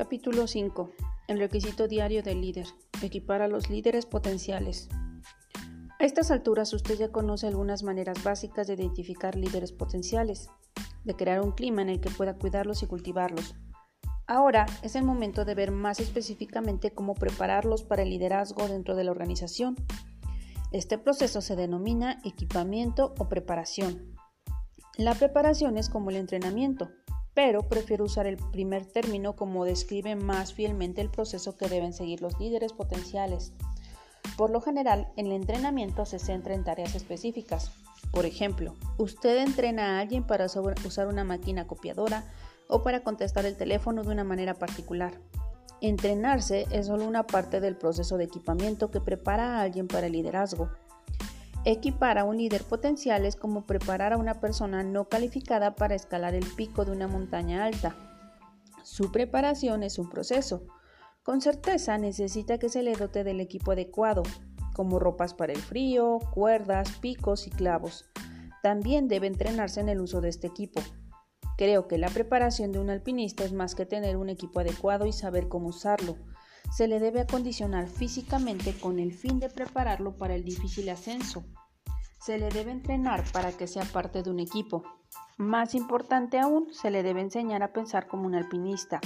Capítulo 5. El requisito diario del líder. Equipar a los líderes potenciales. A estas alturas usted ya conoce algunas maneras básicas de identificar líderes potenciales, de crear un clima en el que pueda cuidarlos y cultivarlos. Ahora es el momento de ver más específicamente cómo prepararlos para el liderazgo dentro de la organización. Este proceso se denomina equipamiento o preparación. La preparación es como el entrenamiento, pero prefiero usar el primer término como describe más fielmente el proceso que deben seguir los líderes potenciales. Por lo general, el entrenamiento se centra en tareas específicas. Por ejemplo, usted entrena a alguien para usar una máquina copiadora o para contestar el teléfono de una manera particular. Entrenarse es solo una parte del proceso de equipamiento que prepara a alguien para el liderazgo. Equipar a un líder potencial es como preparar a una persona no calificada para escalar el pico de una montaña alta. Su preparación es un proceso. Con certeza necesita que se le dote del equipo adecuado, como ropas para el frío, cuerdas, picos y clavos. También debe entrenarse en el uso de este equipo. Creo que la preparación de un alpinista es más que tener un equipo adecuado y saber cómo usarlo se le debe acondicionar físicamente con el fin de prepararlo para el difícil ascenso. Se le debe entrenar para que sea parte de un equipo. Más importante aún, se le debe enseñar a pensar como un alpinista.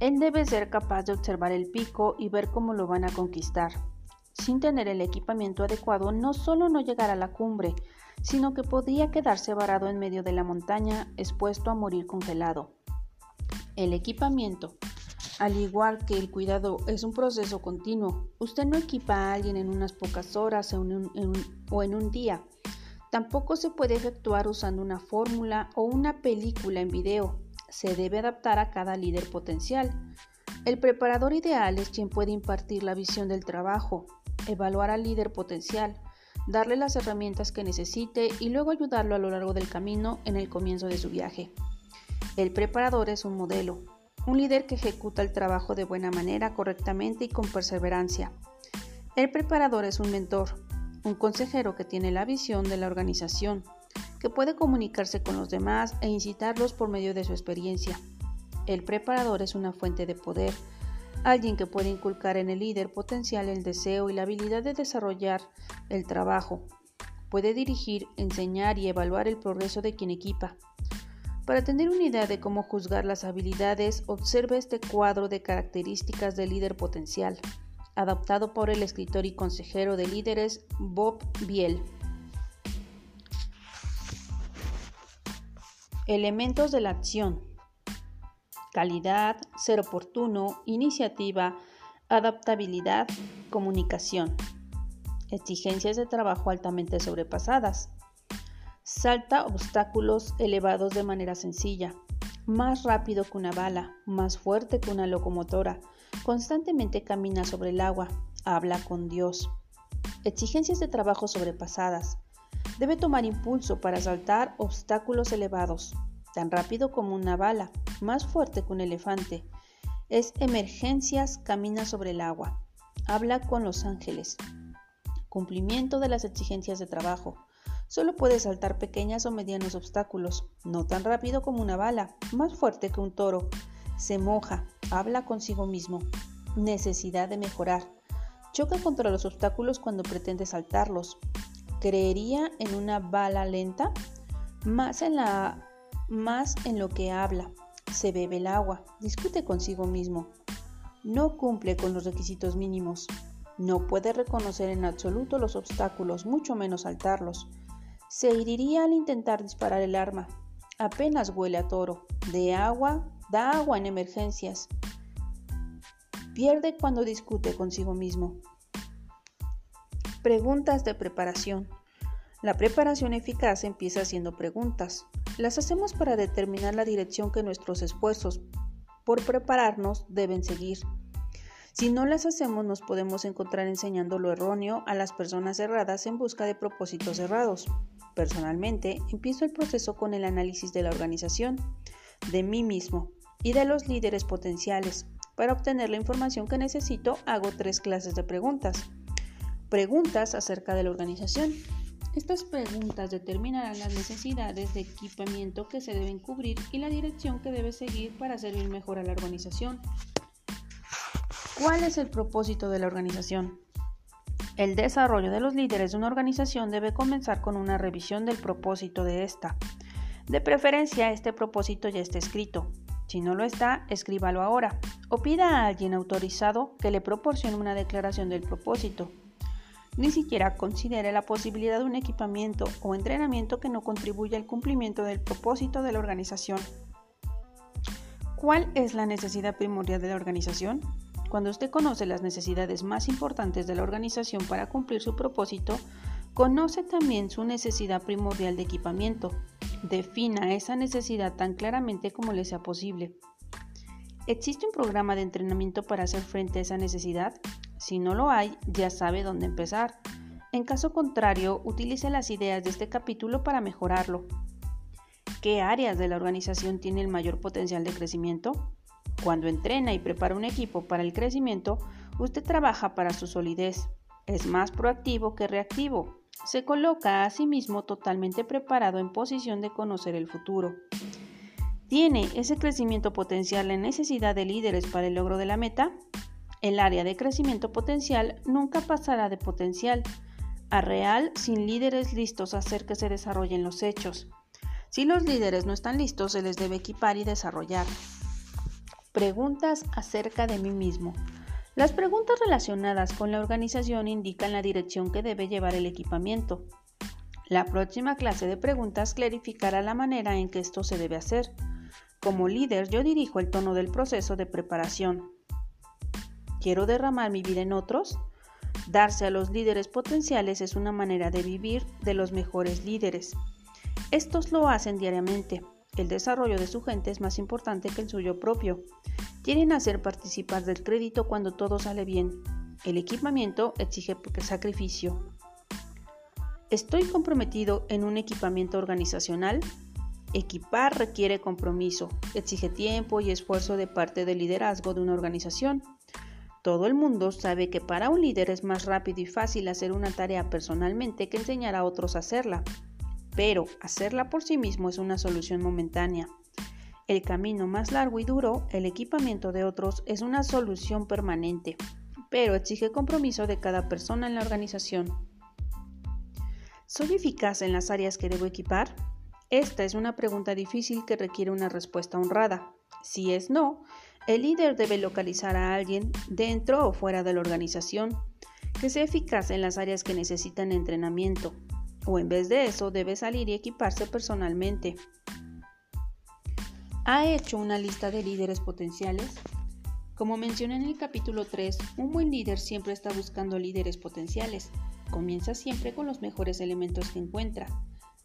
Él debe ser capaz de observar el pico y ver cómo lo van a conquistar. Sin tener el equipamiento adecuado, no solo no llegará a la cumbre, sino que podría quedarse varado en medio de la montaña, expuesto a morir congelado. El equipamiento al igual que el cuidado es un proceso continuo, usted no equipa a alguien en unas pocas horas o en un, día. Tampoco se puede efectuar usando una fórmula o una película en video. Se debe adaptar a cada líder potencial. El preparador ideal es quien puede impartir la visión del trabajo, evaluar al líder potencial, darle las herramientas que necesite y luego ayudarlo a lo largo del camino en el comienzo de su viaje. El preparador es un modelo, un líder que ejecuta el trabajo de buena manera, correctamente y con perseverancia. El preparador es un mentor, un consejero que tiene la visión de la organización, que puede comunicarse con los demás e incitarlos por medio de su experiencia. El preparador es una fuente de poder, alguien que puede inculcar en el líder potencial el deseo y la habilidad de desarrollar el trabajo. Puede dirigir, enseñar y evaluar el progreso de quien equipa. Para tener una idea de cómo juzgar las habilidades, observe este cuadro de características del líder potencial, adaptado por el escritor y consejero de líderes Bob Biel. Elementos de la acción. Calidad, ser oportuno, iniciativa, adaptabilidad, comunicación. Exigencias de trabajo altamente sobrepasadas. Salta obstáculos elevados de manera sencilla, más rápido que una bala, más fuerte que una locomotora, constantemente camina sobre el agua, habla con Dios. Exigencias de trabajo sobrepasadas. Debe tomar impulso para saltar obstáculos elevados, tan rápido como una bala, más fuerte que un elefante. Es emergencias, camina sobre el agua. Habla con los ángeles. Cumplimiento de las exigencias de trabajo. Solo puede saltar pequeñas o medianos obstáculos, no tan rápido como una bala, más fuerte que un toro. Se moja, habla consigo mismo. Necesidad de mejorar. Choca contra los obstáculos cuando pretende saltarlos. ¿Creería en una bala lenta? Más en, la, más en lo que habla. Se bebe el agua. Discute consigo mismo. No cumple con los requisitos mínimos. No puede reconocer en absoluto los obstáculos, mucho menos saltarlos. Se heriría al intentar disparar el arma. Apenas huele a toro. De agua, da agua en emergencias. Pierde cuando discute consigo mismo. Preguntas de preparación. La preparación eficaz empieza haciendo preguntas. Las hacemos para determinar la dirección que nuestros esfuerzos por prepararnos deben seguir. Si no las hacemos nos podemos encontrar enseñando lo erróneo a las personas erradas en busca de propósitos errados. Personalmente, empiezo el proceso con el análisis de la organización, de mí mismo y de los líderes potenciales. Para obtener la información que necesito, hago tres clases de preguntas. Preguntas acerca de la organización. Estas preguntas determinarán las necesidades de equipamiento que se deben cubrir y la dirección que debe seguir para servir mejor a la organización. ¿Cuál es el propósito de la organización? El desarrollo de los líderes de una organización debe comenzar con una revisión del propósito de esta. De preferencia, este propósito ya está escrito. Si no lo está, escríbalo ahora o pida a alguien autorizado que le proporcione una declaración del propósito ni siquiera considere la posibilidad de un equipamiento o entrenamiento que no contribuya al cumplimiento del propósito de la organización. ¿Cuál es la necesidad primordial de la organización? Cuando usted conoce las necesidades más importantes de la organización para cumplir su propósito, conoce también su necesidad primordial de equipamiento. Defina esa necesidad tan claramente como le sea posible. ¿Existe un programa de entrenamiento para hacer frente a esa necesidad? Si no lo hay, ya sabe dónde empezar. En caso contrario, utilice las ideas de este capítulo para mejorarlo. ¿Qué áreas de la organización tiene el mayor potencial de crecimiento? Cuando entrena y prepara un equipo para el crecimiento, usted trabaja para su solidez. Es más proactivo que reactivo. Se coloca a sí mismo totalmente preparado en posición de conocer el futuro. ¿Tiene ese crecimiento potencial la necesidad de líderes para el logro de la meta? El área de crecimiento potencial nunca pasará de potencial a real sin líderes listos a hacer que se desarrollen los hechos. Si los líderes no están listos, se les debe equipar y desarrollar. Preguntas acerca de mí mismo. Las preguntas relacionadas con la organización indican la dirección que debe llevar el equipamiento. La próxima clase de preguntas clarificará la manera en que esto se debe hacer. Como líder, yo dirijo el tono del proceso de preparación. ¿Quiero derramar mi vida en otros? Darse a los líderes potenciales es una manera de vivir de los mejores líderes. Estos lo hacen diariamente. El desarrollo de su gente es más importante que el suyo propio. Quieren hacer participar del crédito cuando todo sale bien. El equipamiento exige sacrificio. ¿Estoy comprometido en un equipamiento organizacional? Equipar requiere compromiso, exige tiempo y esfuerzo de parte del liderazgo de una organización. Todo el mundo sabe que para un líder es más rápido y fácil hacer una tarea personalmente que enseñar a otros a hacerla, pero hacerla por sí mismo es una solución momentánea. El camino más largo y duro, el equipamiento de otros, es una solución permanente, pero exige compromiso de cada persona en la organización. ¿Soy eficaz en las áreas que debo equipar? Esta es una pregunta difícil que requiere una respuesta honrada. Si es no, el líder debe localizar a alguien dentro o fuera de la organización que sea eficaz en las áreas que necesitan entrenamiento, o en vez de eso debe salir y equiparse personalmente. ¿Ha hecho una lista de líderes potenciales? Como mencioné en el capítulo 3, un buen líder siempre está buscando líderes potenciales. Comienza siempre con los mejores elementos que encuentra.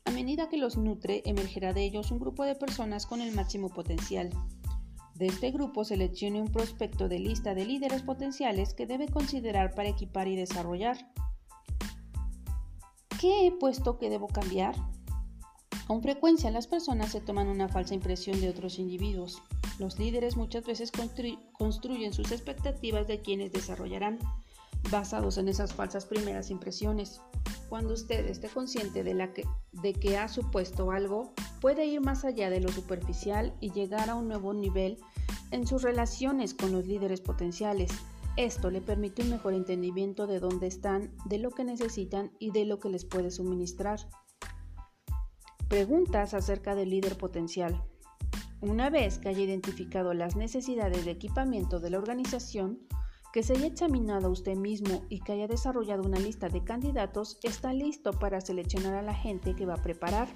A medida que los nutre, emergerá de ellos un grupo de personas con el máximo potencial. De este grupo seleccione un prospecto de lista de líderes potenciales que debe considerar para equipar y desarrollar. ¿Qué he puesto que debo cambiar? Con frecuencia las personas se toman una falsa impresión de otros individuos. Los líderes muchas veces construyen sus expectativas de quienes desarrollarán basados en esas falsas primeras impresiones. Cuando usted esté consciente de, de que ha supuesto algo, puede ir más allá de lo superficial y llegar a un nuevo nivel en sus relaciones con los líderes potenciales. Esto le permite un mejor entendimiento de dónde están, de lo que necesitan y de lo que les puede suministrar. Preguntas acerca del líder potencial. Una vez que haya identificado las necesidades de equipamiento de la organización, que se haya examinado usted mismo y que haya desarrollado una lista de candidatos, está listo para seleccionar a la gente que va a preparar.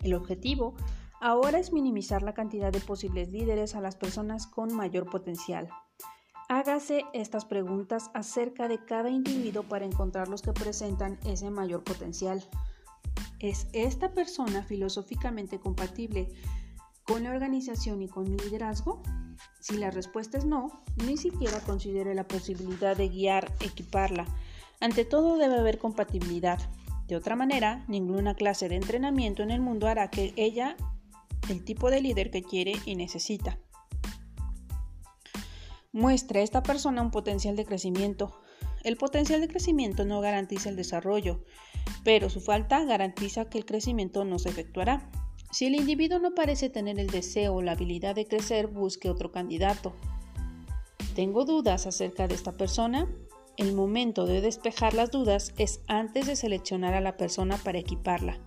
El objetivo ahora es minimizar la cantidad de posibles líderes a las personas con mayor potencial. Hágase estas preguntas acerca de cada individuo para encontrar los que presentan ese mayor potencial. ¿Es esta persona filosóficamente compatible con la organización y con mi liderazgo? Si la respuesta es no, ni siquiera considere la posibilidad de guiar, equiparla. Ante todo debe haber compatibilidad. De otra manera, ninguna clase de entrenamiento en el mundo hará que ella el tipo de líder que quiere y necesita. Muestra a esta persona un potencial de crecimiento. el potencial de crecimiento no garantiza el desarrollo, pero su falta garantiza que el crecimiento no se efectuará. Si el individuo no parece tener el deseo o la habilidad de crecer, busque otro candidato. ¿Tengo dudas acerca de esta persona? El momento de despejar las dudas es antes de seleccionar a la persona para equiparla.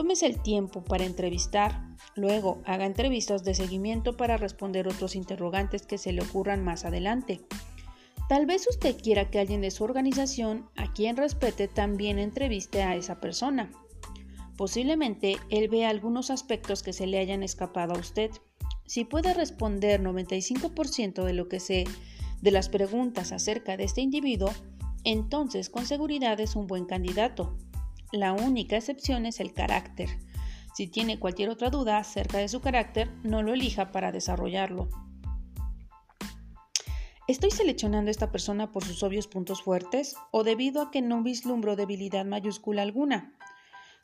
Tómese el tiempo para entrevistar, luego haga entrevistas de seguimiento para responder otros interrogantes que se le ocurran más adelante. Tal vez usted quiera que alguien de su organización, a quien respete, también entreviste a esa persona. Posiblemente él vea algunos aspectos que se le hayan escapado a usted. Si puede responder 95% de lo que sé de las preguntas acerca de este individuo, entonces con seguridad es un buen candidato. La única excepción es el carácter. Si tiene cualquier otra duda acerca de su carácter, no lo elija para desarrollarlo. ¿Estoy seleccionando a esta persona por sus obvios puntos fuertes o debido a que no vislumbro debilidad mayúscula alguna?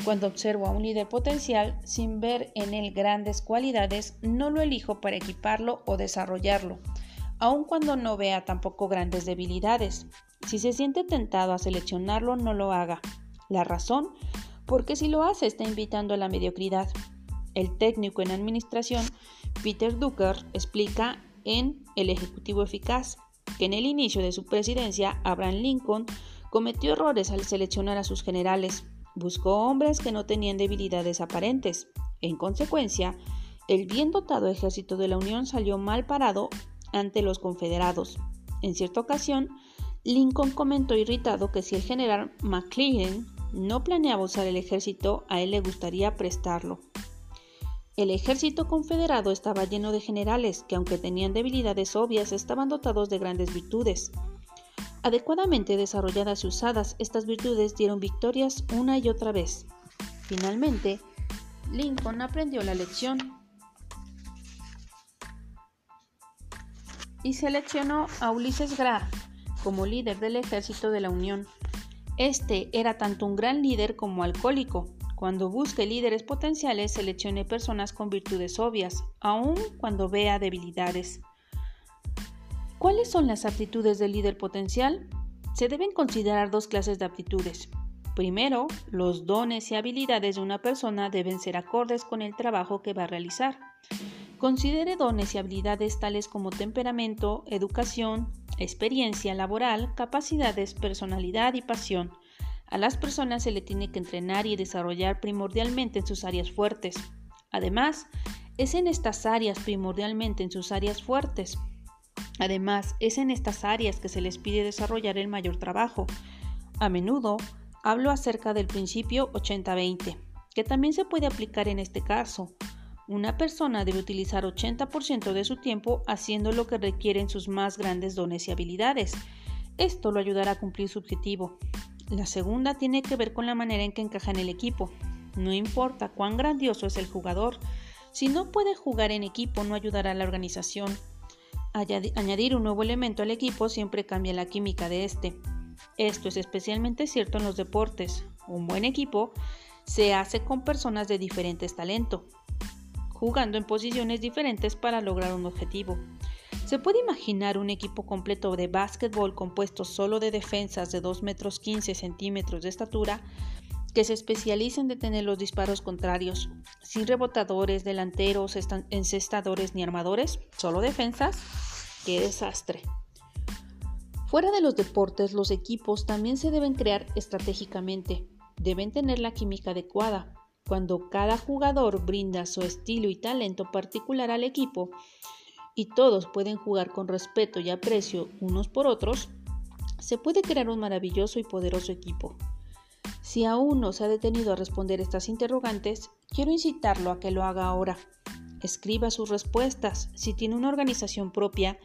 Cuando observo a un líder potencial sin ver en él grandes cualidades, no lo elijo para equiparlo o desarrollarlo, aun cuando no vea tampoco grandes debilidades. Si se siente tentado a seleccionarlo, no lo haga. La razón, porque si lo hace está invitando a la mediocridad. El técnico en administración, Peter Ducker, explica en El Ejecutivo Eficaz que en el inicio de su presidencia, Abraham Lincoln cometió errores al seleccionar a sus generales Buscó hombres que no tenían debilidades aparentes. En consecuencia, el bien dotado ejército de la Unión salió mal parado ante los confederados. En cierta ocasión, Lincoln comentó irritado que si el general McClellan no planeaba usar el ejército, a él le gustaría prestarlo. El ejército confederado estaba lleno de generales que, aunque tenían debilidades obvias, estaban dotados de grandes virtudes. Adecuadamente desarrolladas y usadas, estas virtudes dieron victorias una y otra vez. Finalmente, Lincoln aprendió la lección y seleccionó a Ulysses Grant como líder del ejército de la Unión. Este era tanto un gran líder como alcohólico. Cuando busque líderes potenciales, seleccione personas con virtudes obvias, aun cuando vea debilidades. ¿Cuáles son las aptitudes del líder potencial? Se deben considerar dos clases de aptitudes. Primero, los dones y habilidades de una persona deben ser acordes con el trabajo que va a realizar. Considere dones y habilidades tales como temperamento, educación, experiencia laboral, capacidades, personalidad y pasión. A las personas se le tiene que entrenar y desarrollar primordialmente en sus áreas fuertes. Además, es en estas áreas, primordialmente en sus áreas fuertes, Además, es en estas áreas que se les pide desarrollar el mayor trabajo. A menudo hablo acerca del principio 80-20, que también se puede aplicar en este caso. Una persona debe utilizar 80% de su tiempo haciendo lo que requieren sus más grandes dones y habilidades. Esto lo ayudará a cumplir su objetivo. La segunda tiene que ver con la manera en que encaja en el equipo. No importa cuán grandioso es el jugador, si no puede jugar en equipo no ayudará a la organización. Añadir un nuevo elemento al equipo siempre cambia la química de este. Esto es especialmente cierto en los deportes. Un buen equipo se hace con personas de diferentes talentos, jugando en posiciones diferentes para lograr un objetivo. Se puede imaginar un equipo completo de básquetbol compuesto solo de defensas de 2 metros 15 centímetros de estatura que se especializa en detener los disparos contrarios, sin rebotadores, delanteros, encestadores ni armadores, solo defensas. ¡Qué desastre! Fuera de los deportes, los equipos también se deben crear estratégicamente. Deben tener la química adecuada. Cuando cada jugador brinda su estilo y talento particular al equipo y todos pueden jugar con respeto y aprecio unos por otros, se puede crear un maravilloso y poderoso equipo. Si aún no se ha detenido a responder estas interrogantes, quiero incitarlo a que lo haga ahora. Escriba sus respuestas. Si tiene una organización propia,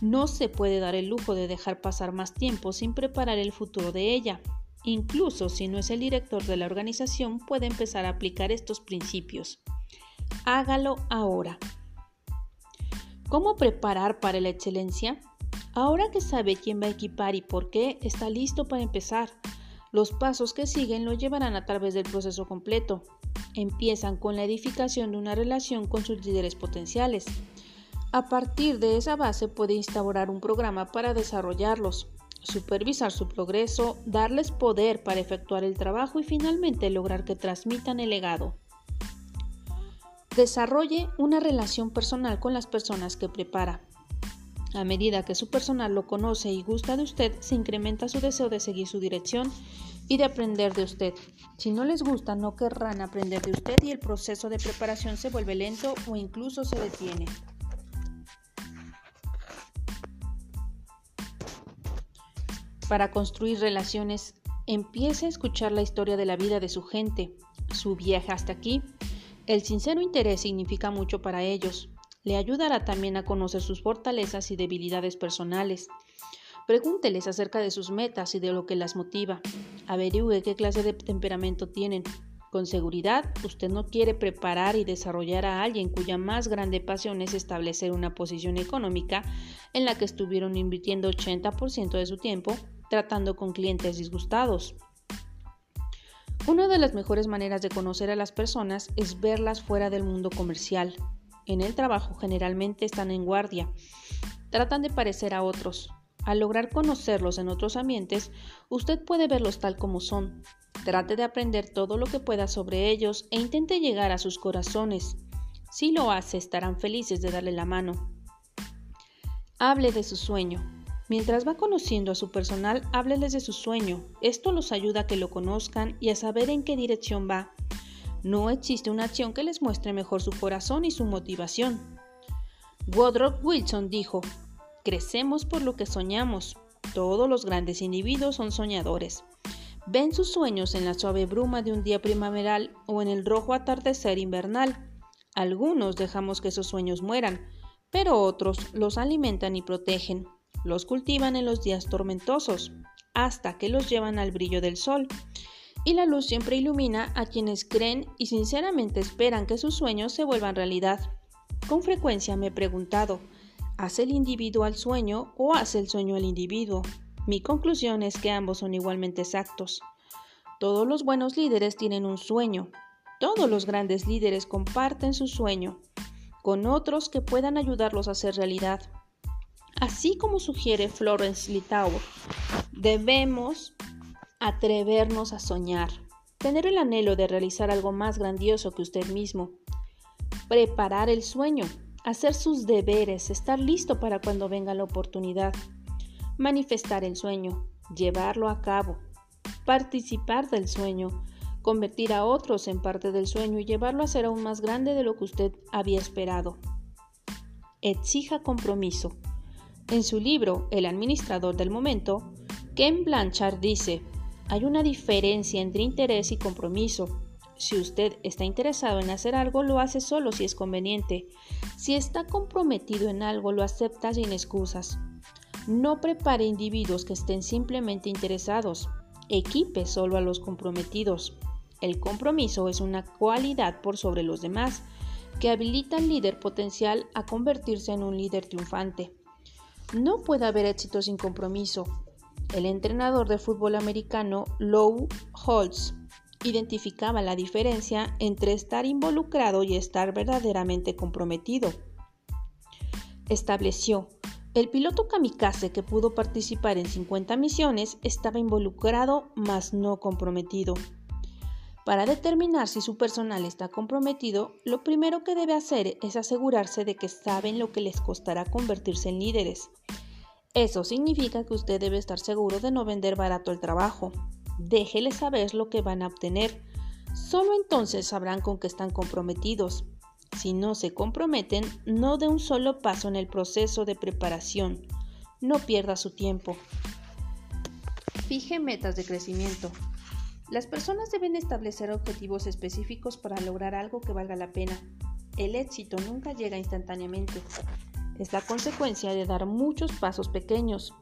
no se puede dar el lujo de dejar pasar más tiempo sin preparar el futuro de ella. Incluso si no es el director de la organización, puede empezar a aplicar estos principios. Hágalo ahora. ¿Cómo preparar para la excelencia? Ahora que sabe quién va a equipar y por qué, está listo para empezar. Los pasos que siguen lo llevarán a través del proceso completo. Empiezan con la edificación de una relación con sus líderes potenciales. A partir de esa base puede instaurar un programa para desarrollarlos. Supervisar su progreso, darles poder para efectuar el trabajo y finalmente lograr que transmitan el legado. Desarrolle una relación personal con las personas que prepara. A medida que su personal lo conoce y gusta de usted, se incrementa su deseo de seguir su dirección y de aprender de usted. Si no les gusta, no querrán aprender de usted y el proceso de preparación se vuelve lento o incluso se detiene. Para construir relaciones, empiece a escuchar la historia de la vida de su gente, su viaje hasta aquí. El sincero interés significa mucho para ellos. Le ayudará también a conocer sus fortalezas y debilidades personales. Pregúnteles acerca de sus metas y de lo que las motiva. Averigüe qué clase de temperamento tienen. Con seguridad, usted no quiere preparar y desarrollar a alguien cuya más grande pasión es establecer una posición económica en la que estuvieron invirtiendo 80% de su tiempo tratando con clientes disgustados. Una de las mejores maneras de conocer a las personas es verlas fuera del mundo comercial. En el trabajo generalmente están en guardia, tratan de parecer a otros. Al lograr conocerlos en otros ambientes, usted puede verlos tal como son. Trate de aprender todo lo que pueda sobre ellos e intente llegar a sus corazones. Si lo hace, estarán felices de darle la mano. Hable de su sueño. Mientras va conociendo a su personal, hábleles de su sueño. Esto los ayuda a que lo conozcan y a saber en qué dirección va. No existe una acción que les muestre mejor su corazón y su motivación. Woodrow Wilson dijo, crecemos por lo que soñamos. Todos los grandes individuos son soñadores. Ven sus sueños en la suave bruma de un día primaveral o en el rojo atardecer invernal. Algunos dejamos que esos sueños mueran, pero otros los alimentan y protegen. Los cultivan en los días tormentosos, hasta que los llevan al brillo del sol. Y la luz siempre ilumina a quienes creen y sinceramente esperan que sus sueños se vuelvan realidad. Con frecuencia me he preguntado, ¿hace el individuo al sueño o hace el sueño al individuo? Mi conclusión es que ambos son igualmente exactos. Todos los buenos líderes tienen un sueño. Todos los grandes líderes comparten su sueño con otros que puedan ayudarlos a hacer realidad. Así como sugiere Florence Litauer, debemos atrevernos a soñar, tener el anhelo de realizar algo más grandioso que usted mismo, preparar el sueño, hacer sus deberes, estar listo para cuando venga la oportunidad, manifestar el sueño, llevarlo a cabo, participar del sueño, convertir a otros en parte del sueño y llevarlo a ser aún más grande de lo que usted había esperado. Exija compromiso. En su libro El administrador del momento, Ken Blanchard dice, hay una diferencia entre interés y compromiso. Si usted está interesado en hacer algo, lo hace solo si es conveniente. Si está comprometido en algo, lo acepta sin excusas. No prepare individuos que estén simplemente interesados. Equipe solo a los comprometidos. El compromiso es una cualidad por sobre los demás que habilita al líder potencial a convertirse en un líder triunfante. No puede haber éxito sin compromiso. El entrenador de fútbol americano Lou Holtz identificaba la diferencia entre estar involucrado y estar verdaderamente comprometido. Estableció, el piloto kamikaze que pudo participar en 50 misiones estaba involucrado mas no comprometido. Para determinar si su personal está comprometido, lo primero que debe hacer es asegurarse de que saben lo que les costará convertirse en líderes. Eso significa que usted debe estar seguro de no vender barato el trabajo. Déjeles saber lo que van a obtener. Solo entonces sabrán con qué están comprometidos. Si no se comprometen, no dé un solo paso en el proceso de preparación. No pierda su tiempo. Fije metas de crecimiento. Las personas deben establecer objetivos específicos para lograr algo que valga la pena. El éxito nunca llega instantáneamente. Es la consecuencia de dar muchos pasos pequeños.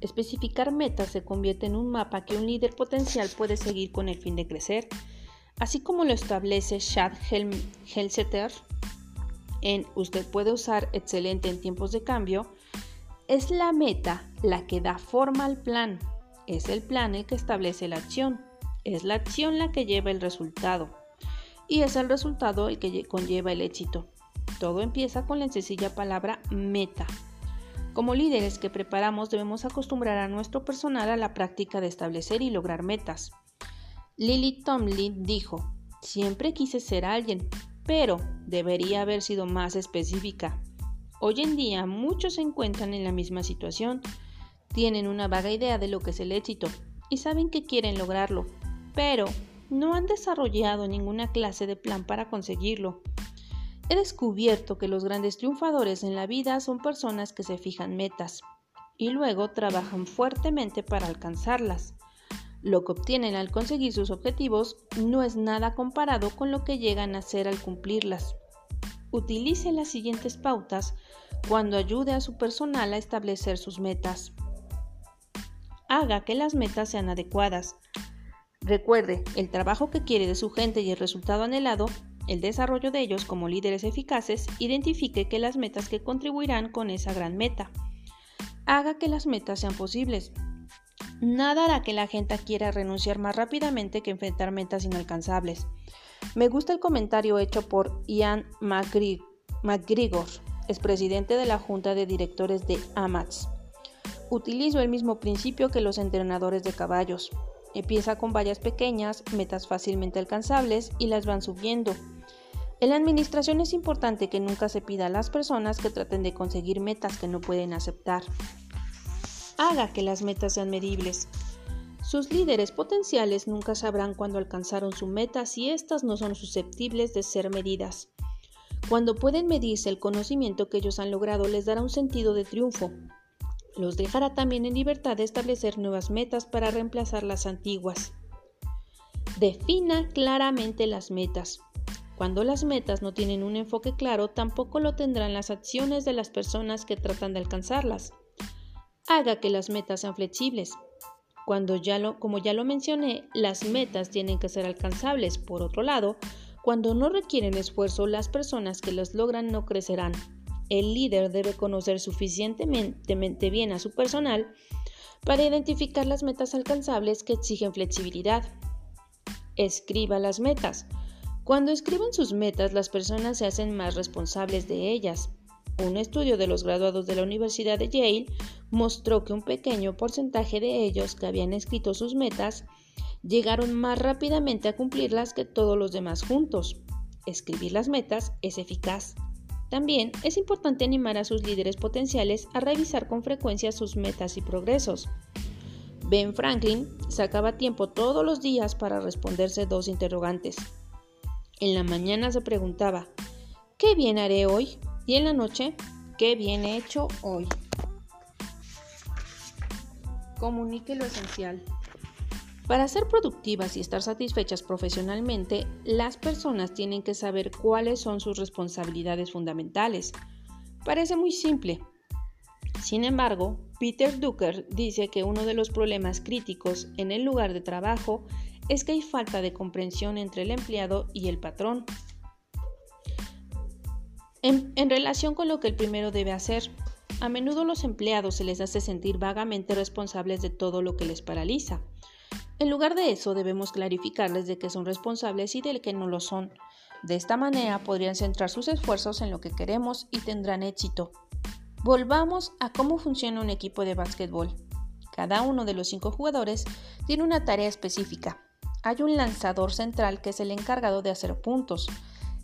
Especificar metas se convierte en un mapa que un líder potencial puede seguir con el fin de crecer, así como lo establece Chad Helseter en Usted puede usar excelente en tiempos de cambio. Es la meta la que da forma al plan. Es el plan el que establece la acción. Es la acción la que lleva el resultado y es el resultado el que conlleva el éxito. Todo empieza con la sencilla palabra meta. Como líderes que preparamos debemos acostumbrar a nuestro personal a la práctica de establecer y lograr metas. Lily Tomlin dijo, siempre quise ser alguien, pero debería haber sido más específica. Hoy en día muchos se encuentran en la misma situación, tienen una vaga idea de lo que es el éxito y saben que quieren lograrlo, pero no han desarrollado ninguna clase de plan para conseguirlo. He descubierto que los grandes triunfadores en la vida son personas que se fijan metas y luego trabajan fuertemente para alcanzarlas. Lo que obtienen al conseguir sus objetivos no es nada comparado con lo que llegan a hacer al cumplirlas. Utilice las siguientes pautas cuando ayude a su personal a establecer sus metas. Haga que las metas sean adecuadas. Recuerde, el trabajo que quiere de su gente y el resultado anhelado, el desarrollo de ellos como líderes eficaces, identifique que las metas que contribuirán con esa gran meta. Haga que las metas sean posibles. Nada hará que la gente quiera renunciar más rápidamente que enfrentar metas inalcanzables. Me gusta el comentario hecho por Ian McGregor, expresidente de la Junta de Directores de AMATS. Utilizo el mismo principio que los entrenadores de caballos. Empieza con vallas pequeñas, metas fácilmente alcanzables y las van subiendo. En la administración es importante que nunca se pida a las personas que traten de conseguir metas que no pueden aceptar. Haga que las metas sean medibles. Sus líderes potenciales nunca sabrán cuándo alcanzaron su meta si éstas no son susceptibles de ser medidas. Cuando pueden medirse el conocimiento que ellos han logrado les dará un sentido de triunfo, los dejará también en libertad de establecer nuevas metas para reemplazar las antiguas. Defina claramente las metas. Cuando las metas no tienen un enfoque claro, tampoco lo tendrán las acciones de las personas que tratan de alcanzarlas. Haga que las metas sean flexibles. Cuando ya lo, como ya lo mencioné, las metas tienen que ser alcanzables. Por otro lado, cuando no requieren esfuerzo, las personas que las logran no crecerán. El líder debe conocer suficientemente bien a su personal para identificar las metas alcanzables que exigen flexibilidad. Escriba las metas. Cuando escriben sus metas, las personas se hacen más responsables de ellas. Un estudio de los graduados de la Universidad de Yale mostró que un pequeño porcentaje de ellos que habían escrito sus metas llegaron más rápidamente a cumplirlas que todos los demás juntos. Escribir las metas es eficaz. También es importante animar a sus líderes potenciales a revisar con frecuencia sus metas y progresos. Ben Franklin sacaba tiempo todos los días para responderse dos interrogantes. En la mañana se preguntaba, ¿qué bien haré hoy? Y en la noche, ¿qué bien he hecho hoy? Comunique lo esencial. Para ser productivas y estar satisfechas profesionalmente, las personas tienen que saber cuáles son sus responsabilidades fundamentales. Parece muy simple. Sin embargo, Peter Drucker dice que uno de los problemas críticos en el lugar de trabajo es que hay falta de comprensión entre el empleado y el patrón. En, relación con lo que el primero debe hacer, a menudo los empleados se les hace sentir vagamente responsables de todo lo que les paraliza. En lugar de eso, debemos clarificarles de que son responsables y de que no lo son. De esta manera podrían centrar sus esfuerzos en lo que queremos y tendrán éxito. Volvamos a cómo funciona un equipo de básquetbol. Cada uno de los cinco jugadores tiene una tarea específica. Hay un lanzador central que es el encargado de hacer puntos.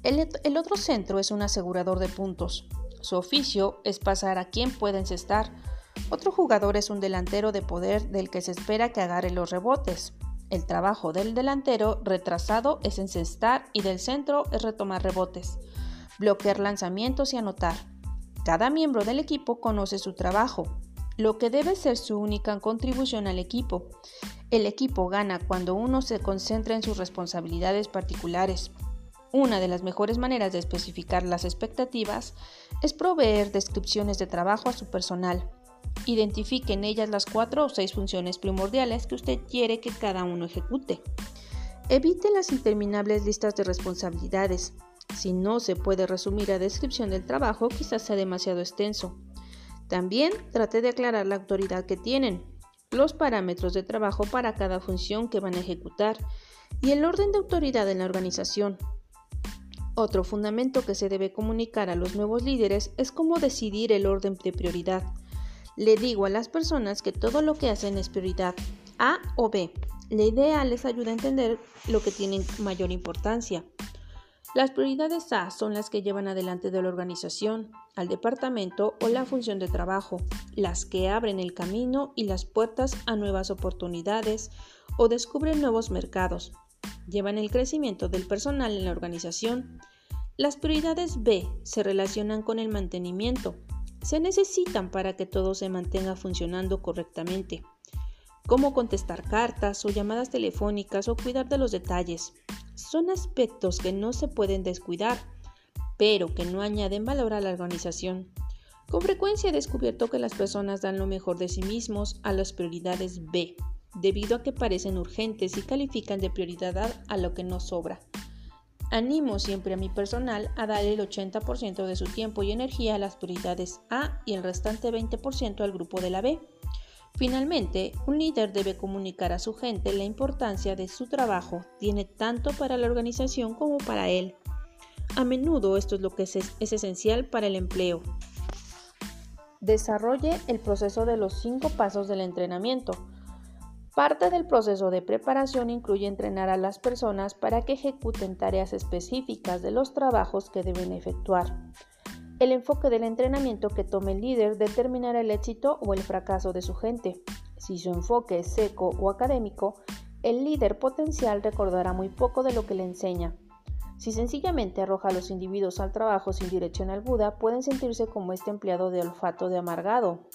El, el otro centro es un asegurador de puntos. Su oficio es pasar a quien puede encestar otro jugador es un delantero de poder del que se espera que agarre los rebotes. El trabajo del delantero retrasado es encestar y del centro es retomar rebotes, bloquear lanzamientos y anotar. Cada miembro del equipo conoce su trabajo, lo que debe ser su única contribución al equipo. El equipo gana cuando uno se concentra en sus responsabilidades particulares. Una de las mejores maneras de especificar las expectativas es proveer descripciones de trabajo a su personal Identifique en ellas las cuatro o seis funciones primordiales que usted quiere que cada uno ejecute. Evite las interminables listas de responsabilidades. Si no se puede resumir la descripción del trabajo, quizás sea demasiado extenso. También trate de aclarar la autoridad que tienen, los parámetros de trabajo para cada función que van a ejecutar y el orden de autoridad en la organización. Otro fundamento que se debe comunicar a los nuevos líderes es cómo decidir el orden de prioridad. Le digo a las personas que todo lo que hacen es prioridad A o B. La idea les ayuda a entender lo que tiene mayor importancia. Las prioridades A son las que llevan adelante de la organización, al departamento o la función de trabajo, las que abren el camino y las puertas a nuevas oportunidades o descubren nuevos mercados, llevan el crecimiento del personal en la organización. Las prioridades B se relacionan con el mantenimiento, se necesitan para que todo se mantenga funcionando correctamente como contestar cartas o llamadas telefónicas o cuidar de los detalles. Son aspectos que no se pueden descuidar, pero que no añaden valor a la organización. Con frecuencia he descubierto que las personas dan lo mejor de sí mismos a las prioridades B, debido a que parecen urgentes y califican de prioridad a lo que no sobra. Animo siempre a mi personal a dar el 80% de su tiempo y energía a las prioridades A y el restante 20% al grupo de la B. Finalmente, un líder debe comunicar a su gente la importancia de su trabajo, tiene tanto para la organización como para él. A menudo esto es lo que es, esencial para el empleo. Desarrolle el proceso de los cinco pasos del entrenamiento. Parte del proceso de preparación incluye entrenar a las personas para que ejecuten tareas específicas de los trabajos que deben efectuar. El enfoque del entrenamiento que tome el líder determinará el éxito o el fracaso de su gente. Si su enfoque es seco o académico, el líder potencial recordará muy poco de lo que le enseña. Si sencillamente arroja a los individuos al trabajo sin dirección alguna, pueden sentirse como este empleado de olfato de amargado.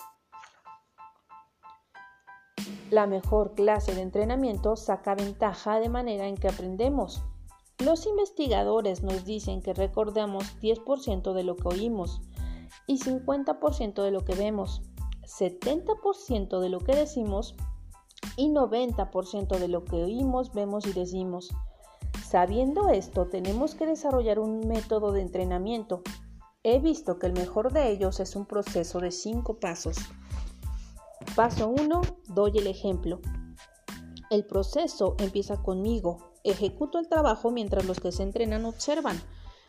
La mejor clase de entrenamiento saca ventaja de manera en que aprendemos. Los investigadores nos dicen que recordamos 10% de lo que oímos y 50% de lo que vemos, 70% de lo que decimos y 90% de lo que oímos, vemos y decimos. Sabiendo esto, tenemos que desarrollar un método de entrenamiento. He visto que el mejor de ellos es un proceso de 5 pasos. Paso 1. Doy el ejemplo. El proceso empieza conmigo, Ejecuto el trabajo mientras los que se entrenan observan.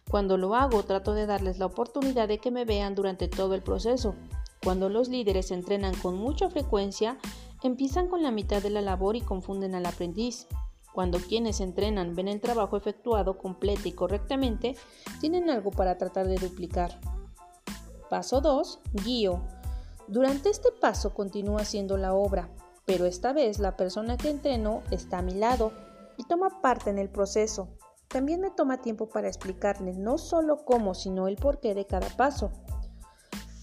Cuando lo hago, trato de darles la oportunidad de que me vean durante todo el proceso. Cuando los líderes entrenan con mucha frecuencia, empiezan con la mitad de la labor y confunden al aprendiz. Cuando quienes entrenan ven el trabajo efectuado completo y correctamente, tienen algo para tratar de duplicar. Paso 2. Guío. Durante este paso continúo haciendo la obra, pero esta vez la persona que entreno está a mi lado y toma parte en el proceso. También me toma tiempo para explicarle no solo cómo, sino el porqué de cada paso.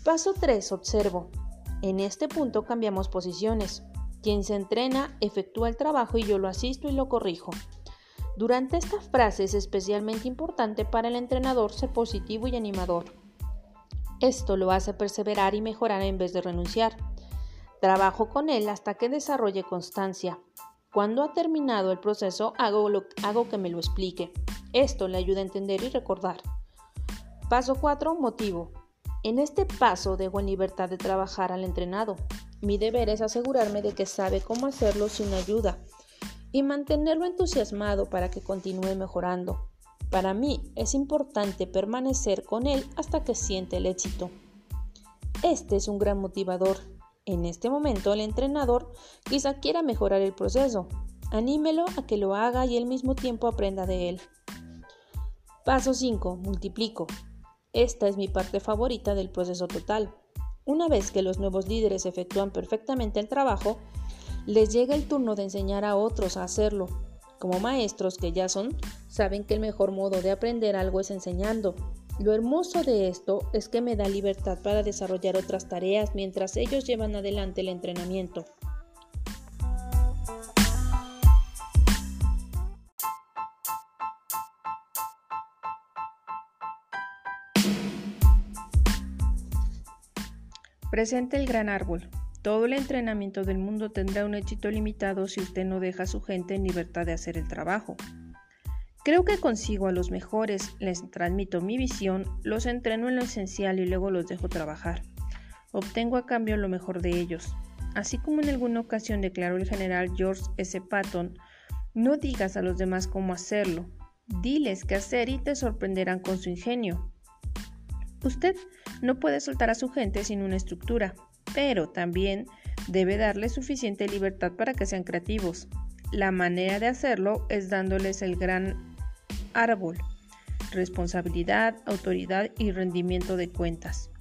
Paso 3. Observo. En este punto cambiamos posiciones. Quien se entrena efectúa el trabajo y yo lo asisto y lo corrijo. Durante esta frase es especialmente importante para el entrenador ser positivo y animador. Esto lo hace perseverar y mejorar en vez de renunciar. Trabajo con él hasta que desarrolle constancia. Cuando ha terminado el proceso, hago, hago que me lo explique. Esto le ayuda a entender y recordar. Paso 4. Motivo. En este paso dejo en libertad de trabajar al entrenado. Mi deber es asegurarme de que sabe cómo hacerlo sin ayuda y mantenerlo entusiasmado para que continúe mejorando. Para mí es importante permanecer con él hasta que siente el éxito. Este es un gran motivador en este momento el entrenador quizá quiera mejorar el proceso. Anímelo a que lo haga y al mismo tiempo aprenda de él. Paso 5. Multiplico. Esta es mi parte favorita del proceso total. Una vez que los nuevos líderes efectúan perfectamente el trabajo, les llega el turno de enseñar a otros a hacerlo. Como maestros que ya son, saben que el mejor modo de aprender algo es enseñando. Lo hermoso de esto es que me da libertad para desarrollar otras tareas mientras ellos llevan adelante el entrenamiento. Presente el gran árbol. Todo el entrenamiento del mundo tendrá un éxito limitado si usted no deja a su gente en libertad de hacer el trabajo. Creo que consigo a los mejores, les transmito mi visión, los entreno en lo esencial y luego los dejo trabajar. Obtengo a cambio lo mejor de ellos. Así como en alguna ocasión declaró el general George S. Patton, no digas a los demás cómo hacerlo, diles qué hacer y te sorprenderán con su ingenio. Usted no puede soltar a su gente sin una estructura. Pero también debe darles suficiente libertad para que sean creativos. La manera de hacerlo es dándoles el gran árbol, responsabilidad, autoridad y rendimiento de cuentas.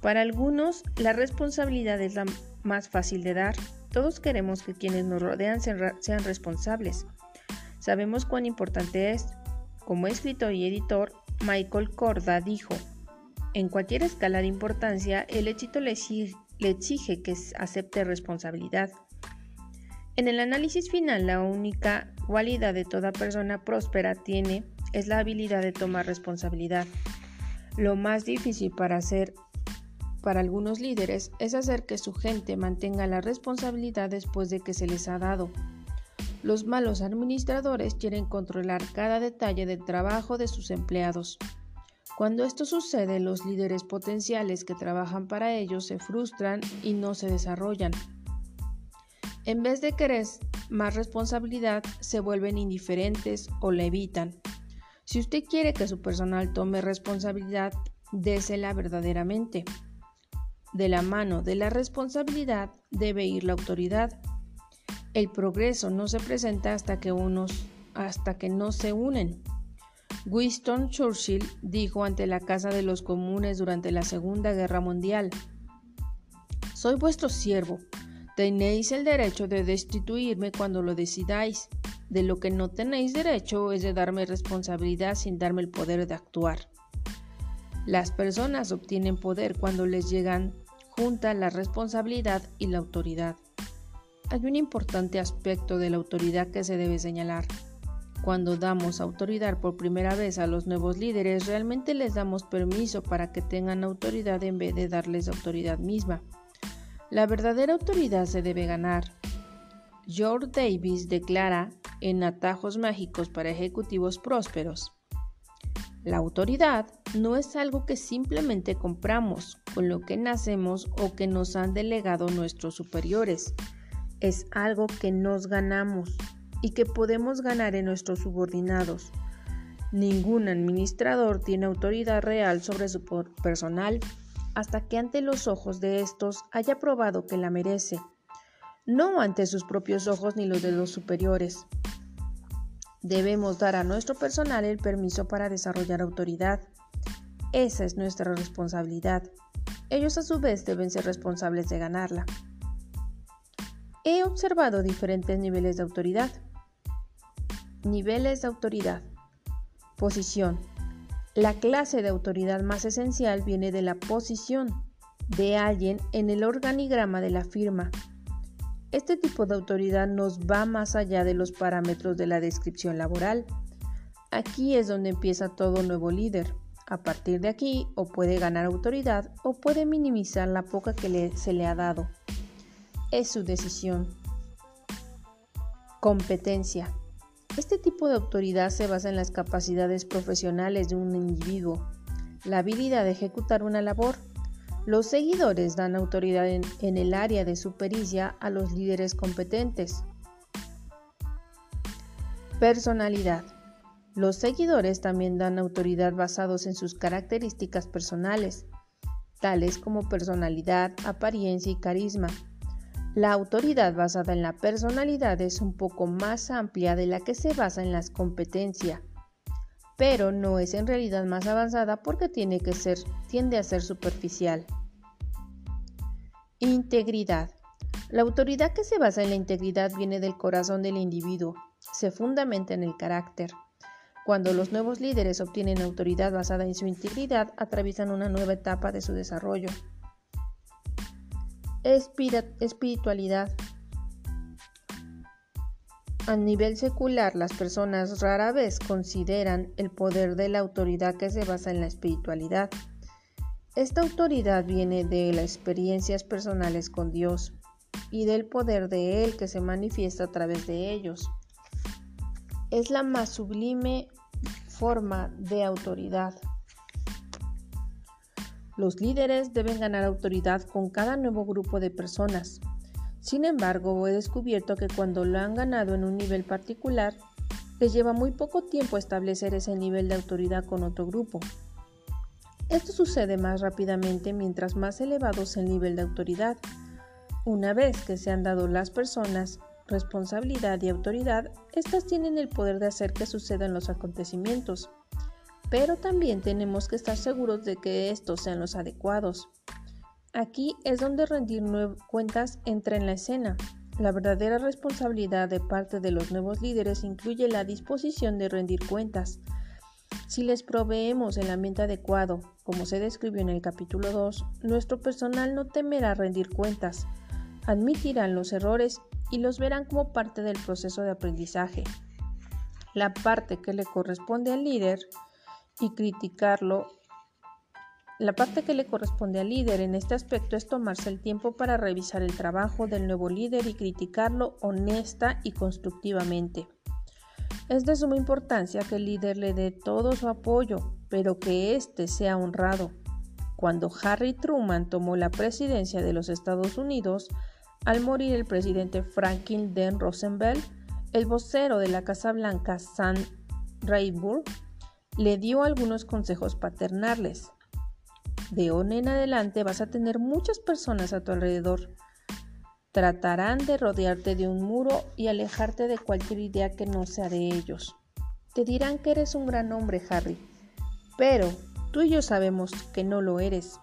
Para algunos, la responsabilidad es la más fácil de dar. Todos queremos que quienes nos rodean sean responsables. Sabemos cuán importante es. Como escritor y editor, Michael Corda dijo, en cualquier escala de importancia, el éxito le exige, que acepte responsabilidad. En el análisis final, la única cualidad de toda persona próspera tiene es la habilidad de tomar responsabilidad. Lo más difícil para hacer para algunos líderes es hacer que su gente mantenga la responsabilidad después de que se les ha dado. Los malos administradores quieren controlar cada detalle del trabajo de sus empleados. Cuando esto sucede, los líderes potenciales que trabajan para ellos se frustran y no se desarrollan. En vez de querer más responsabilidad, se vuelven indiferentes o la evitan. Si usted quiere que su personal tome responsabilidad, désela verdaderamente. De la mano de la responsabilidad debe ir la autoridad. El progreso no se presenta hasta que unos hasta que no se unen. Winston Churchill dijo ante la Casa de los Comunes durante la Segunda Guerra Mundial: Soy vuestro siervo. Tenéis el derecho de destituirme cuando lo decidáis. De lo que no tenéis derecho es de darme responsabilidad sin darme el poder de actuar. Las personas obtienen poder cuando les llegan junta la responsabilidad y la autoridad. Hay un importante aspecto de la autoridad que se debe señalar. Cuando damos autoridad por primera vez a los nuevos líderes, realmente les damos permiso para que tengan autoridad en vez de darles autoridad misma. La verdadera autoridad se debe ganar. George Davis declara en Atajos Mágicos para Ejecutivos Prósperos. La autoridad no es algo que simplemente compramos, con lo que nacemos o que nos han delegado nuestros superiores. Es algo que nos ganamos y que podemos ganar en nuestros subordinados. Ningún administrador tiene autoridad real sobre su personal hasta que ante los ojos de estos haya probado que la merece, no ante sus propios ojos ni los de los superiores. Debemos dar a nuestro personal el permiso para desarrollar autoridad. Esa es nuestra responsabilidad. Ellos a su vez deben ser responsables de ganarla. He observado diferentes niveles de autoridad. Niveles de autoridad. Posición. La clase de autoridad más esencial viene de la posición de alguien en el organigrama de la firma. Este tipo de autoridad nos va más allá de los parámetros de la descripción laboral. Aquí es donde empieza todo nuevo líder. A partir de aquí, o puede ganar autoridad o puede minimizar la poca que se le ha dado. Es su decisión. Competencia. Este tipo de autoridad se basa en las capacidades profesionales de un individuo, la habilidad de ejecutar una labor. Los seguidores dan autoridad en, el área de su pericia a los líderes competentes. Personalidad. Los seguidores también dan autoridad basados en sus características personales, tales como personalidad, apariencia y carisma. La autoridad basada en la personalidad es un poco más amplia de la que se basa en las competencias, pero no es en realidad más avanzada porque tiene que ser, tiende a ser superficial. Integridad. La autoridad que se basa en la integridad viene del corazón del individuo, se fundamenta en el carácter. Cuando los nuevos líderes obtienen autoridad basada en su integridad, atraviesan una nueva etapa de su desarrollo espiritualidad. A nivel secular, las personas rara vez consideran el poder de la autoridad que se basa en la espiritualidad. Esta autoridad viene de las experiencias personales con Dios y del poder de Él que se manifiesta a través de ellos. Es la más sublime forma de autoridad. Los líderes deben ganar autoridad con cada nuevo grupo de personas. Sin embargo, he descubierto que cuando lo han ganado en un nivel particular, les lleva muy poco tiempo establecer ese nivel de autoridad con otro grupo. Esto sucede más rápidamente mientras más elevado sea el nivel de autoridad. Una vez que se han dado las personas responsabilidad y autoridad, éstas tienen el poder de hacer que sucedan los acontecimientos. Pero también tenemos que estar seguros de que estos sean los adecuados. Aquí es donde rendir cuentas entra en la escena. La verdadera responsabilidad de parte de los nuevos líderes incluye la disposición de rendir cuentas. Si les proveemos el ambiente adecuado, como se describió en el capítulo 2, nuestro personal no temerá rendir cuentas, admitirán los errores y los verán como parte del proceso de aprendizaje. La parte que le corresponde al líder y criticarlo la parte que le corresponde al líder en este aspecto es tomarse el tiempo para revisar el trabajo del nuevo líder y criticarlo honesta y constructivamente. Es de suma importancia que el líder le dé todo su apoyo, pero que éste sea honrado. Cuando Harry Truman tomó la presidencia de los Estados Unidos, al morir el presidente Franklin D. Roosevelt, el vocero de la Casa Blanca, Sam Rayburn, le dio algunos consejos paternales. De hoy en adelante vas a tener muchas personas a tu alrededor. Tratarán de rodearte de un muro y alejarte de cualquier idea que no sea de ellos. Te dirán que eres un gran hombre, Harry, pero tú y yo sabemos que no lo eres.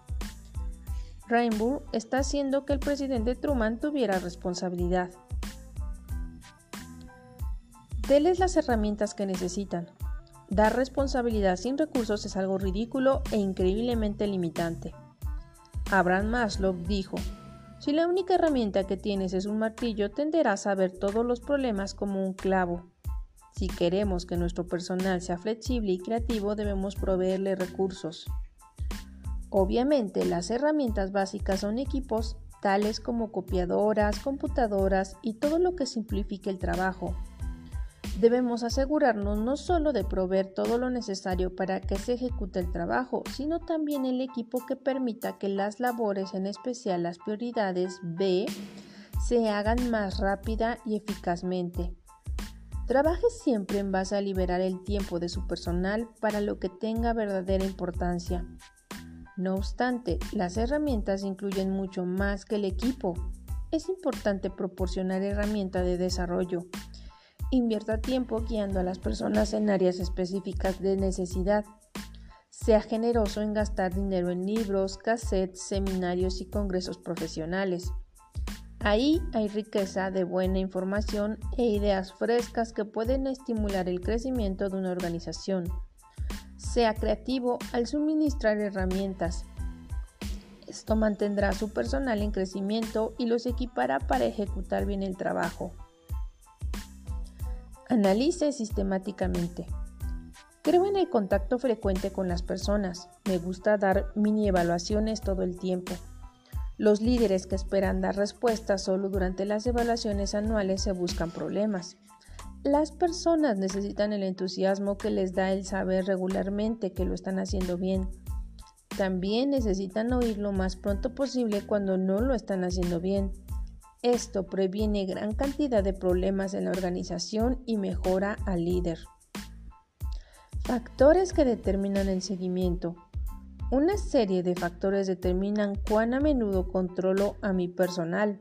Rainbow está haciendo que el presidente Truman tuviera responsabilidad. Deles las herramientas que necesitan. Dar responsabilidad sin recursos es algo ridículo e increíblemente limitante. Abraham Maslow dijo, si la única herramienta que tienes es un martillo, tenderás a ver todos los problemas como un clavo. Si queremos que nuestro personal sea flexible y creativo, debemos proveerle recursos. Obviamente, las herramientas básicas son equipos tales como copiadoras, computadoras y todo lo que simplifique el trabajo, Debemos asegurarnos no solo de proveer todo lo necesario para que se ejecute el trabajo, sino también el equipo que permita que las labores, en especial las prioridades B, se hagan más rápida y eficazmente. Trabaje siempre en base a liberar el tiempo de su personal para lo que tenga verdadera importancia. No obstante, las herramientas incluyen mucho más que el equipo. Es importante proporcionar herramientas de desarrollo Invierta tiempo guiando a las personas en áreas específicas de necesidad. Sea generoso en gastar dinero en libros, cassettes, seminarios y congresos profesionales. Ahí hay riqueza de buena información e ideas frescas que pueden estimular el crecimiento de una organización. Sea creativo al suministrar herramientas. Esto mantendrá a su personal en crecimiento y los equipará para ejecutar bien el trabajo. Analice sistemáticamente. Creo en el contacto frecuente con las personas. Me gusta dar mini evaluaciones todo el tiempo. Los líderes que esperan dar respuestas solo durante las evaluaciones anuales se buscan problemas. Las personas necesitan el entusiasmo que les da el saber regularmente que lo están haciendo bien. También necesitan oír lo más pronto posible cuando no lo están haciendo bien. Esto previene gran cantidad de problemas en la organización y mejora al líder. Factores que determinan el seguimiento. Una serie de factores determinan cuán a menudo controlo a mi personal.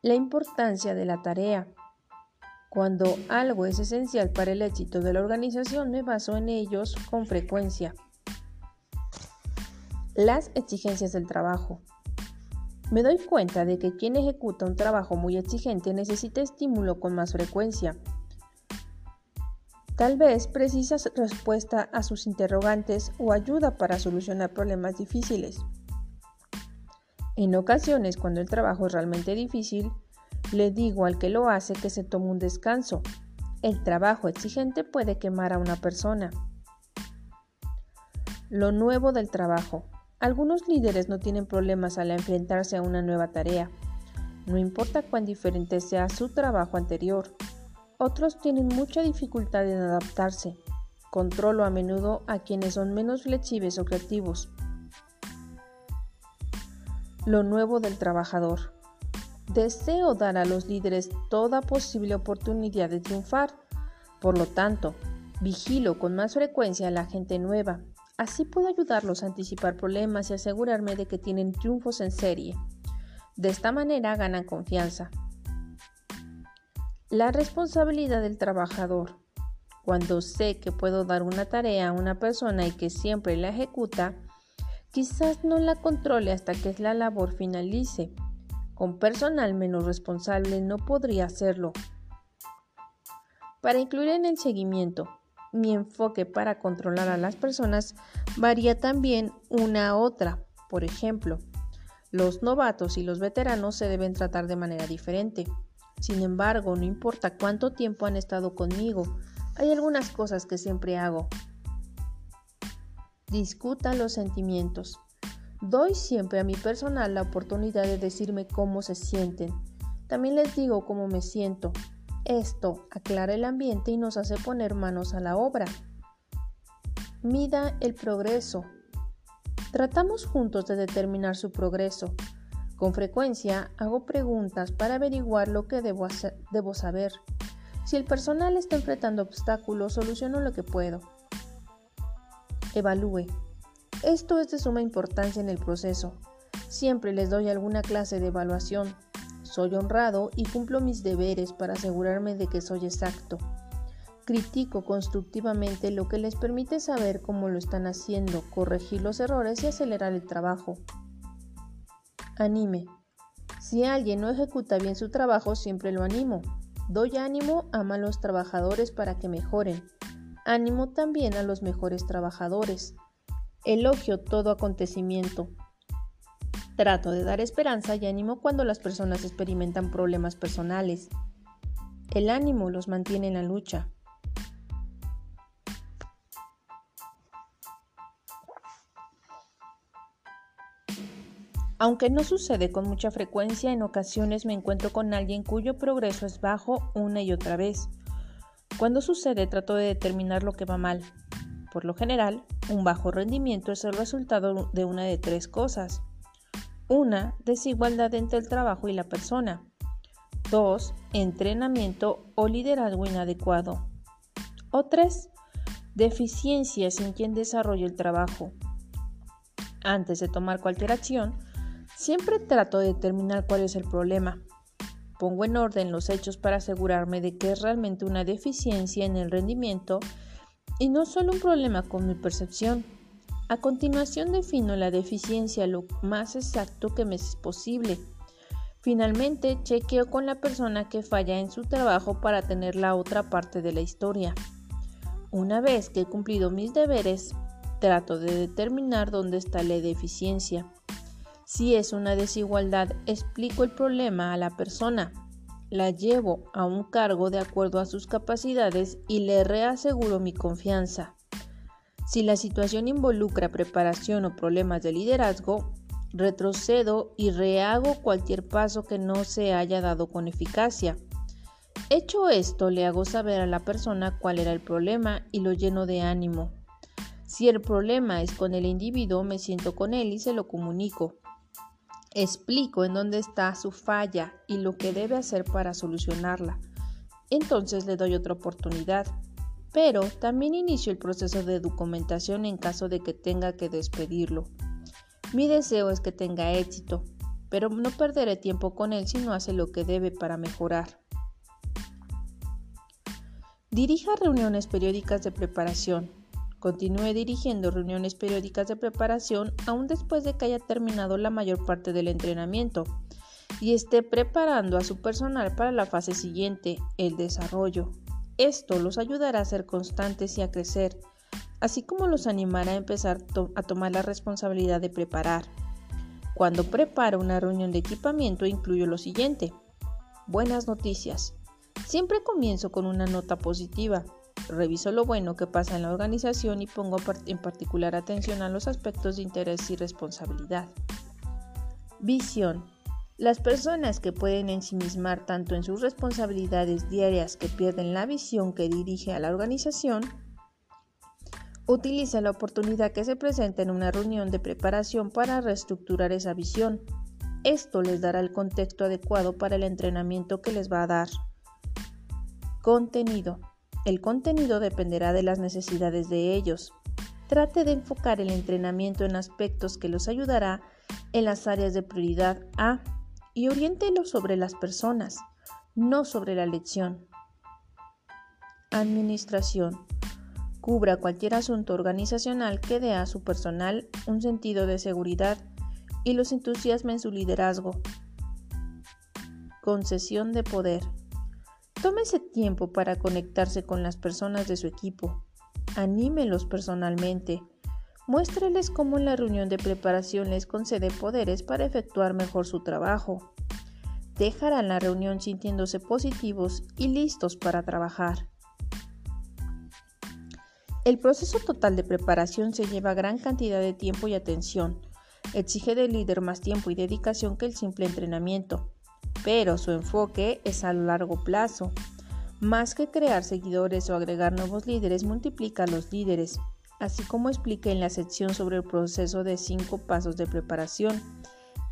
La importancia de la tarea. Cuando algo es esencial para el éxito de la organización, me baso en ellos con frecuencia. Las exigencias del trabajo. Me doy cuenta de que quien ejecuta un trabajo muy exigente necesita estímulo con más frecuencia. Tal vez precisa respuesta a sus interrogantes o ayuda para solucionar problemas difíciles. En ocasiones, cuando el trabajo es realmente difícil, le digo al que lo hace que se tome un descanso. El trabajo exigente puede quemar a una persona. Lo nuevo del trabajo. Algunos líderes no tienen problemas al enfrentarse a una nueva tarea, no importa cuán diferente sea su trabajo anterior. Otros tienen mucha dificultad en adaptarse. Controlo a menudo a quienes son menos flexibles o creativos. Lo nuevo del trabajador. Deseo dar a los líderes toda posible oportunidad de triunfar. Por lo tanto, vigilo con más frecuencia a la gente nueva, Así puedo ayudarlos a anticipar problemas y asegurarme de que tienen triunfos en serie. De esta manera ganan confianza. La responsabilidad del trabajador. Cuando sé que puedo dar una tarea a una persona y que siempre la ejecuta, quizás no la controle hasta que la labor finalice. Con personal menos responsable no podría hacerlo. Para incluir en el seguimiento, mi enfoque para controlar a las personas varía también una a otra. Por ejemplo, los novatos y los veteranos se deben tratar de manera diferente. Sin embargo, no importa cuánto tiempo han estado conmigo, hay algunas cosas que siempre hago. Discuta los sentimientos. Doy siempre a mi personal la oportunidad de decirme cómo se sienten. También les digo cómo me siento. Esto aclara el ambiente y nos hace poner manos a la obra. Mida el progreso. Tratamos juntos de determinar su progreso. Con frecuencia hago preguntas para averiguar lo que debo, debo saber. Si el personal está enfrentando obstáculos, soluciono lo que puedo. Evalúe. Esto es de suma importancia en el proceso. Siempre les doy alguna clase de evaluación. Soy honrado y cumplo mis deberes para asegurarme de que soy exacto. Critico constructivamente lo que les permite saber cómo lo están haciendo, corregir los errores y acelerar el trabajo. Anime. Si alguien no ejecuta bien su trabajo, siempre lo animo. Doy ánimo a malos trabajadores para que mejoren. Ánimo también a los mejores trabajadores. Elogio todo acontecimiento. Trato de dar esperanza y ánimo cuando las personas experimentan problemas personales. El ánimo los mantiene en la lucha. Aunque no sucede con mucha frecuencia, en ocasiones me encuentro con alguien cuyo progreso es bajo una y otra vez. Cuando sucede trato de determinar lo que va mal, por lo general, un bajo rendimiento es el resultado de una de tres cosas. Una, desigualdad entre el trabajo y la persona. Dos, entrenamiento o liderazgo inadecuado. O tres, deficiencias en quien desarrolla el trabajo. Antes de tomar cualquier acción, siempre trato de determinar cuál es el problema. Pongo en orden los hechos para asegurarme de que es realmente una deficiencia en el rendimiento y no solo un problema con mi percepción. A continuación defino la deficiencia lo más exacto que me es posible. Finalmente, chequeo con la persona que falla en su trabajo para tener la otra parte de la historia. Una vez que he cumplido mis deberes, trato de determinar dónde está la deficiencia. Si es una desigualdad, explico el problema a la persona la llevo a un cargo de acuerdo a sus capacidades y le reaseguro mi confianza. Si la situación involucra preparación o problemas de liderazgo, retrocedo y rehago cualquier paso que no se haya dado con eficacia. Hecho esto, le hago saber a la persona cuál era el problema y lo lleno de ánimo. Si el problema es con el individuo, me siento con él y se lo comunico. Explico en dónde está su falla y lo que debe hacer para solucionarla. Entonces le doy otra oportunidad. Pero también inicio el proceso de documentación en caso de que tenga que despedirlo. Mi deseo es que tenga éxito, pero no perderé tiempo con él si no hace lo que debe para mejorar. Dirija reuniones periódicas de preparación Continúe dirigiendo reuniones periódicas de preparación aún después de que haya terminado la mayor parte del entrenamiento y esté preparando a su personal para la fase siguiente, el desarrollo. Esto los ayudará a ser constantes y a crecer, así como los animará a empezar a tomar la responsabilidad de preparar. Cuando preparo una reunión de equipamiento incluyo lo siguiente. Buenas noticias. Siempre comienzo con una nota positiva reviso lo bueno que pasa en la organización y pongo en particular atención a los aspectos de interés y responsabilidad. Visión. Las personas que pueden ensimismar tanto en sus responsabilidades diarias que pierden la visión que dirige a la organización, utiliza la oportunidad que se presenta en una reunión de preparación para reestructurar esa visión. Esto les dará el contexto adecuado para el entrenamiento que les va a dar. Contenido. El contenido dependerá de las necesidades de ellos. trate de enfocar el entrenamiento en aspectos que los ayudará en las áreas de prioridad A y oriéntelo sobre las personas, no sobre la lección. Administración. Cubra cualquier asunto organizacional que dé a su personal un sentido de seguridad y los entusiasme en su liderazgo. Concesión de poder. Tómese tiempo para conectarse con las personas de su equipo. Anímelos personalmente. Muéstreles cómo en la reunión de preparación les concede poderes para efectuar mejor su trabajo. Dejarán la reunión sintiéndose positivos y listos para trabajar. El proceso total de preparación se lleva gran cantidad de tiempo y atención. Exige del líder más tiempo y dedicación que el simple entrenamiento pero su enfoque es a largo plazo. Más que crear seguidores o agregar nuevos líderes, multiplica los líderes, así como expliqué en la sección sobre el proceso de cinco pasos de preparación.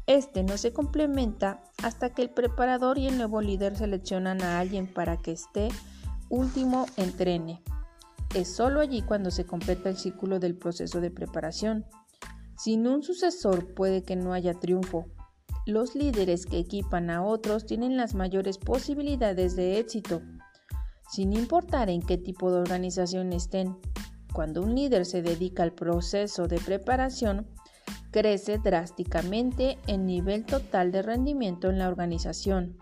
Este no se complementa hasta que el preparador y el nuevo líder seleccionan a alguien para que este último entrene. Es solo allí cuando se completa el círculo del proceso de preparación. Sin un sucesor puede que no haya triunfo, los líderes que equipan a otros tienen las mayores posibilidades de éxito, sin importar en qué tipo de organización estén. Cuando un líder se dedica al proceso de preparación, crece drásticamente el nivel total de rendimiento en la organización.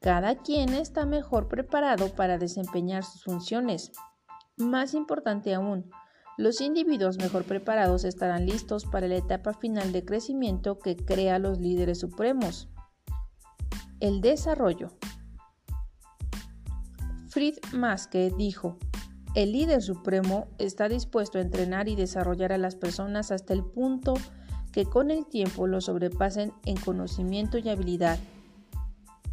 Cada quien está mejor preparado para desempeñar sus funciones. Más importante aún, los individuos mejor preparados estarán listos para la etapa final de crecimiento que crea los líderes supremos. El desarrollo. Fried Maske dijo, el líder supremo está dispuesto a entrenar y desarrollar a las personas hasta el punto que con el tiempo lo sobrepasen en conocimiento y habilidad.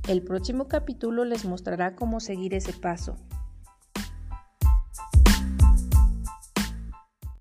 El próximo capítulo les mostrará cómo seguir ese paso.